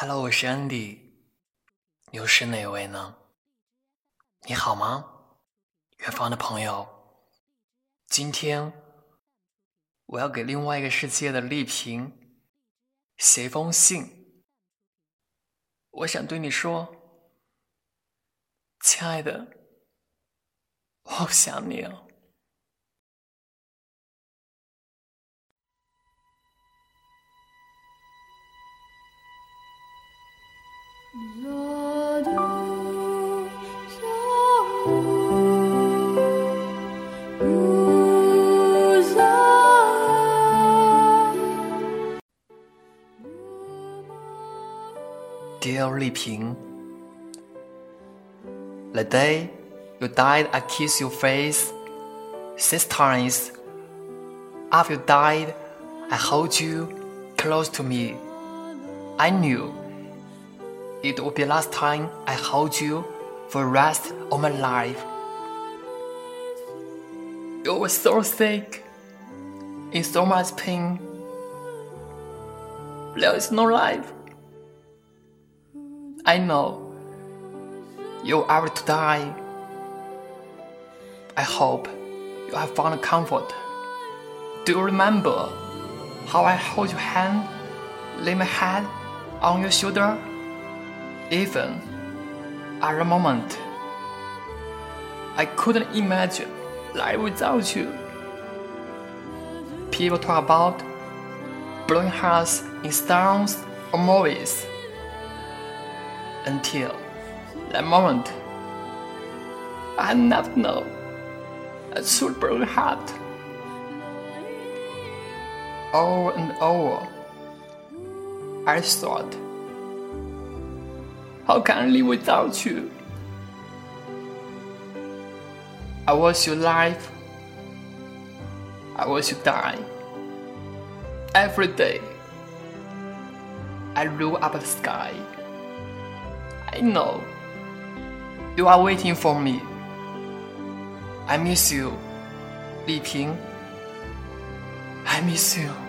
Hello，我是 Andy，又是哪位呢？你好吗，远方的朋友？今天我要给另外一个世界的丽萍写一封信，我想对你说，亲爱的，我好想你哦。Dear Li Ping, the day you died, I kissed your face six times. After you died, I hold you close to me. I knew it would be last time I hold you for the rest of my life. You were so sick, in so much pain. There is no life. I know you are to die. I hope you have found comfort. Do you remember how I hold your hand, lay my head on your shoulder? Even at a moment, I couldn't imagine life without you. People talk about blowing hearts in songs or movies until that moment. I never know a broken heart. Over and over, I thought, how can I live without you? I was your life. I was your die. Every day, I look up at the sky. I know you are waiting for me. I miss you, Li Ping. I miss you.